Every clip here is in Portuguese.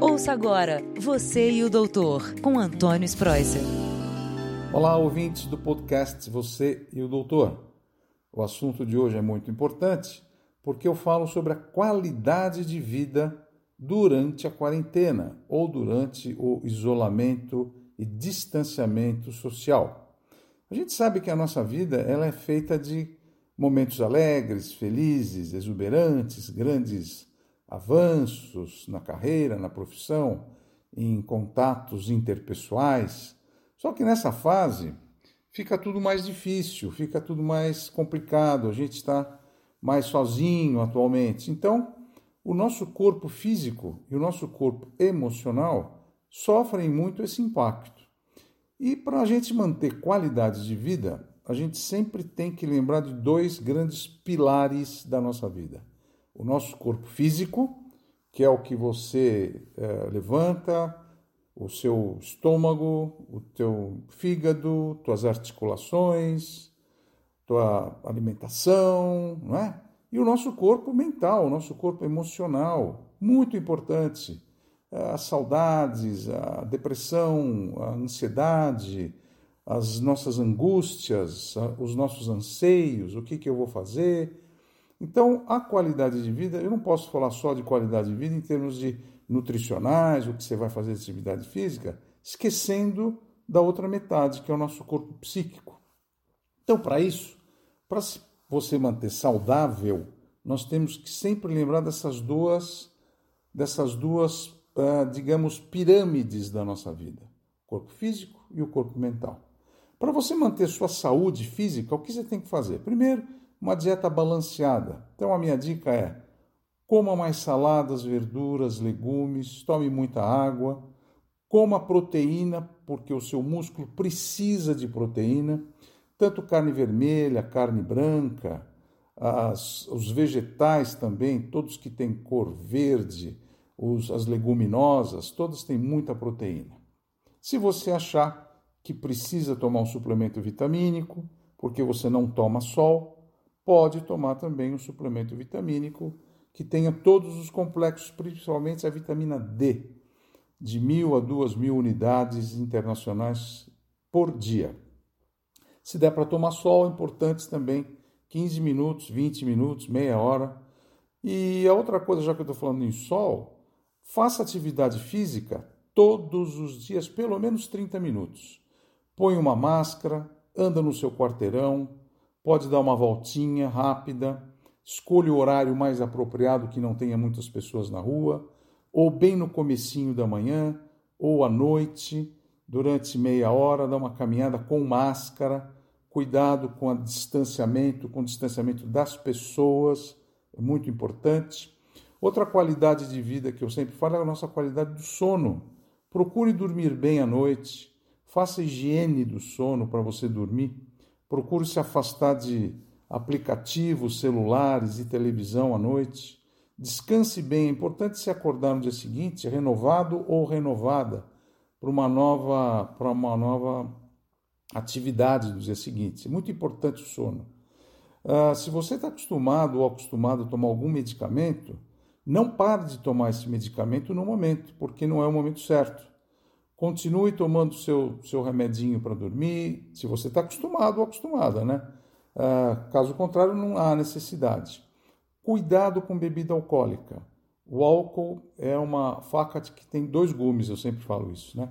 Ouça agora Você e o Doutor, com Antônio Spreuser. Olá, ouvintes do podcast Você e o Doutor. O assunto de hoje é muito importante porque eu falo sobre a qualidade de vida durante a quarentena ou durante o isolamento e distanciamento social. A gente sabe que a nossa vida ela é feita de momentos alegres, felizes, exuberantes, grandes avanços na carreira, na profissão, em contatos interpessoais. Só que nessa fase fica tudo mais difícil, fica tudo mais complicado, a gente está mais sozinho atualmente. Então, o nosso corpo físico e o nosso corpo emocional sofrem muito esse impacto. E para a gente manter qualidade de vida, a gente sempre tem que lembrar de dois grandes pilares da nossa vida o nosso corpo físico, que é o que você é, levanta, o seu estômago, o teu fígado, tuas articulações, tua alimentação, não é? E o nosso corpo mental, o nosso corpo emocional, muito importante. As saudades, a depressão, a ansiedade, as nossas angústias, os nossos anseios, o que, que eu vou fazer, então, a qualidade de vida, eu não posso falar só de qualidade de vida em termos de nutricionais, o que você vai fazer de atividade física, esquecendo da outra metade, que é o nosso corpo psíquico. Então, para isso, para você manter saudável, nós temos que sempre lembrar dessas duas, dessas duas, uh, digamos, pirâmides da nossa vida: o corpo físico e o corpo mental. Para você manter sua saúde física, o que você tem que fazer? Primeiro, uma dieta balanceada. Então a minha dica é: coma mais saladas, verduras, legumes, tome muita água, coma proteína, porque o seu músculo precisa de proteína, tanto carne vermelha, carne branca, as, os vegetais também, todos que têm cor verde, os, as leguminosas, todas têm muita proteína. Se você achar que precisa tomar um suplemento vitamínico, porque você não toma sol, pode tomar também um suplemento vitamínico que tenha todos os complexos, principalmente a vitamina D, de mil a duas mil unidades internacionais por dia. Se der para tomar sol, importantes também 15 minutos, 20 minutos, meia hora. E a outra coisa, já que eu estou falando em sol, faça atividade física todos os dias, pelo menos 30 minutos. Põe uma máscara, anda no seu quarteirão, pode dar uma voltinha rápida, escolha o horário mais apropriado que não tenha muitas pessoas na rua, ou bem no comecinho da manhã, ou à noite, durante meia hora, dá uma caminhada com máscara, cuidado com o distanciamento, com o distanciamento das pessoas, é muito importante. Outra qualidade de vida que eu sempre falo é a nossa qualidade do sono. Procure dormir bem à noite, faça higiene do sono para você dormir. Procure se afastar de aplicativos, celulares e televisão à noite. Descanse bem. É importante se acordar no dia seguinte renovado ou renovada para uma nova, para uma nova atividade do dia seguinte. É muito importante o sono. Uh, se você está acostumado ou acostumado a tomar algum medicamento, não pare de tomar esse medicamento no momento, porque não é o momento certo. Continue tomando seu, seu remedinho para dormir, se você está acostumado ou acostumada, né? Uh, caso contrário, não há necessidade. Cuidado com bebida alcoólica. O álcool é uma faca que tem dois gumes, eu sempre falo isso, né?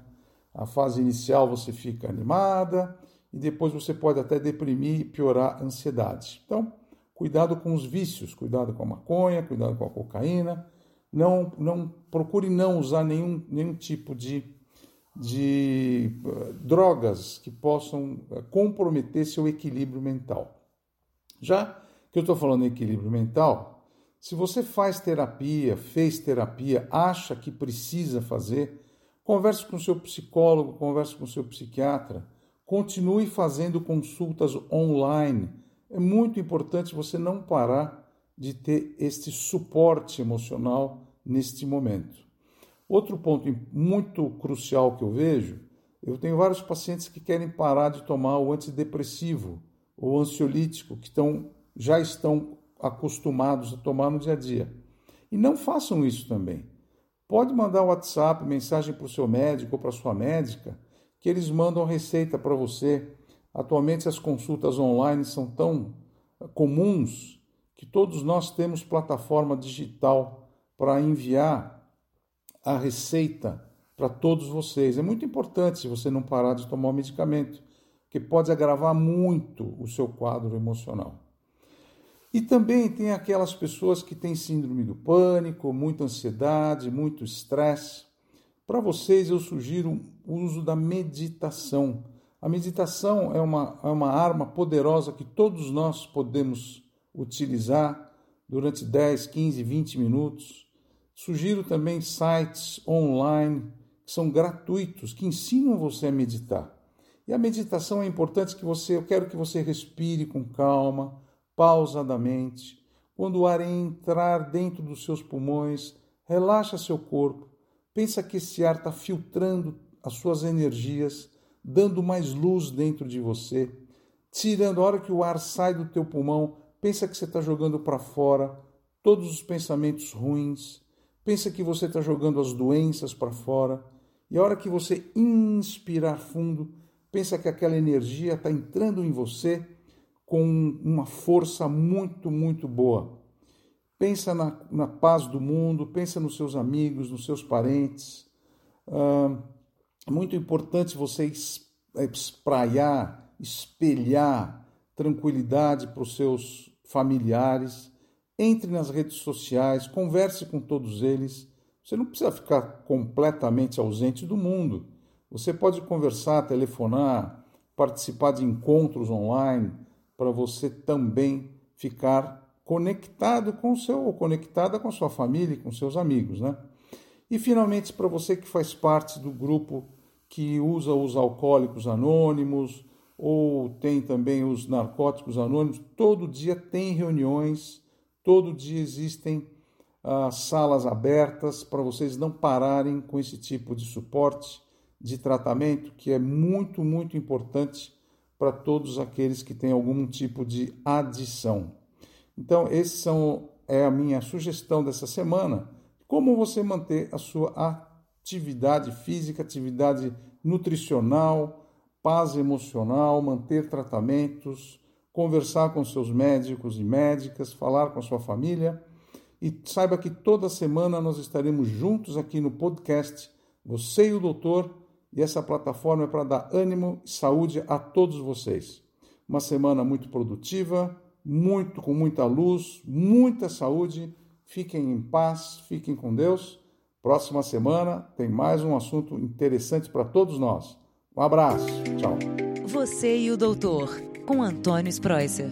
A fase inicial você fica animada e depois você pode até deprimir e piorar a ansiedade. Então, cuidado com os vícios, cuidado com a maconha, cuidado com a cocaína. Não, não procure não usar nenhum, nenhum tipo de de eh, drogas que possam eh, comprometer seu equilíbrio mental. Já que eu estou falando em equilíbrio mental, se você faz terapia, fez terapia, acha que precisa fazer, converse com seu psicólogo, converse com seu psiquiatra, continue fazendo consultas online. É muito importante você não parar de ter este suporte emocional neste momento. Outro ponto muito crucial que eu vejo, eu tenho vários pacientes que querem parar de tomar o antidepressivo ou ansiolítico, que estão, já estão acostumados a tomar no dia a dia. E não façam isso também. Pode mandar WhatsApp, mensagem para o seu médico ou para a sua médica, que eles mandam receita para você. Atualmente as consultas online são tão comuns que todos nós temos plataforma digital para enviar a receita para todos vocês. É muito importante se você não parar de tomar o medicamento, que pode agravar muito o seu quadro emocional. E também tem aquelas pessoas que têm síndrome do pânico, muita ansiedade, muito estresse. Para vocês, eu sugiro o uso da meditação. A meditação é uma, é uma arma poderosa que todos nós podemos utilizar durante 10, 15, 20 minutos. Sugiro também sites online que são gratuitos, que ensinam você a meditar. E a meditação é importante que você, eu quero que você respire com calma, pausadamente. Quando o ar entrar dentro dos seus pulmões, relaxa seu corpo. Pensa que esse ar está filtrando as suas energias, dando mais luz dentro de você, tirando a hora que o ar sai do teu pulmão, pensa que você está jogando para fora todos os pensamentos ruins, pensa que você está jogando as doenças para fora, e a hora que você inspirar fundo, pensa que aquela energia está entrando em você com uma força muito, muito boa. Pensa na, na paz do mundo, pensa nos seus amigos, nos seus parentes. É muito importante você espraiar, espelhar tranquilidade para os seus familiares. Entre nas redes sociais, converse com todos eles. Você não precisa ficar completamente ausente do mundo. Você pode conversar, telefonar, participar de encontros online, para você também ficar conectado com o seu, ou conectada com a sua família e com seus amigos, né? E finalmente, para você que faz parte do grupo que usa os alcoólicos anônimos ou tem também os narcóticos anônimos, todo dia tem reuniões, todo dia existem ah, salas abertas para vocês não pararem com esse tipo de suporte, de tratamento, que é muito, muito importante para todos aqueles que têm algum tipo de adição. Então, esses são é a minha sugestão dessa semana, como você manter a sua atividade física, atividade nutricional, paz emocional, manter tratamentos, conversar com seus médicos e médicas, falar com a sua família. E saiba que toda semana nós estaremos juntos aqui no podcast Você e o Doutor e essa plataforma é para dar ânimo e saúde a todos vocês. Uma semana muito produtiva, muito com muita luz, muita saúde. Fiquem em paz, fiquem com Deus. Próxima semana tem mais um assunto interessante para todos nós. Um abraço. Tchau. Você e o doutor, com Antônio Spreuser.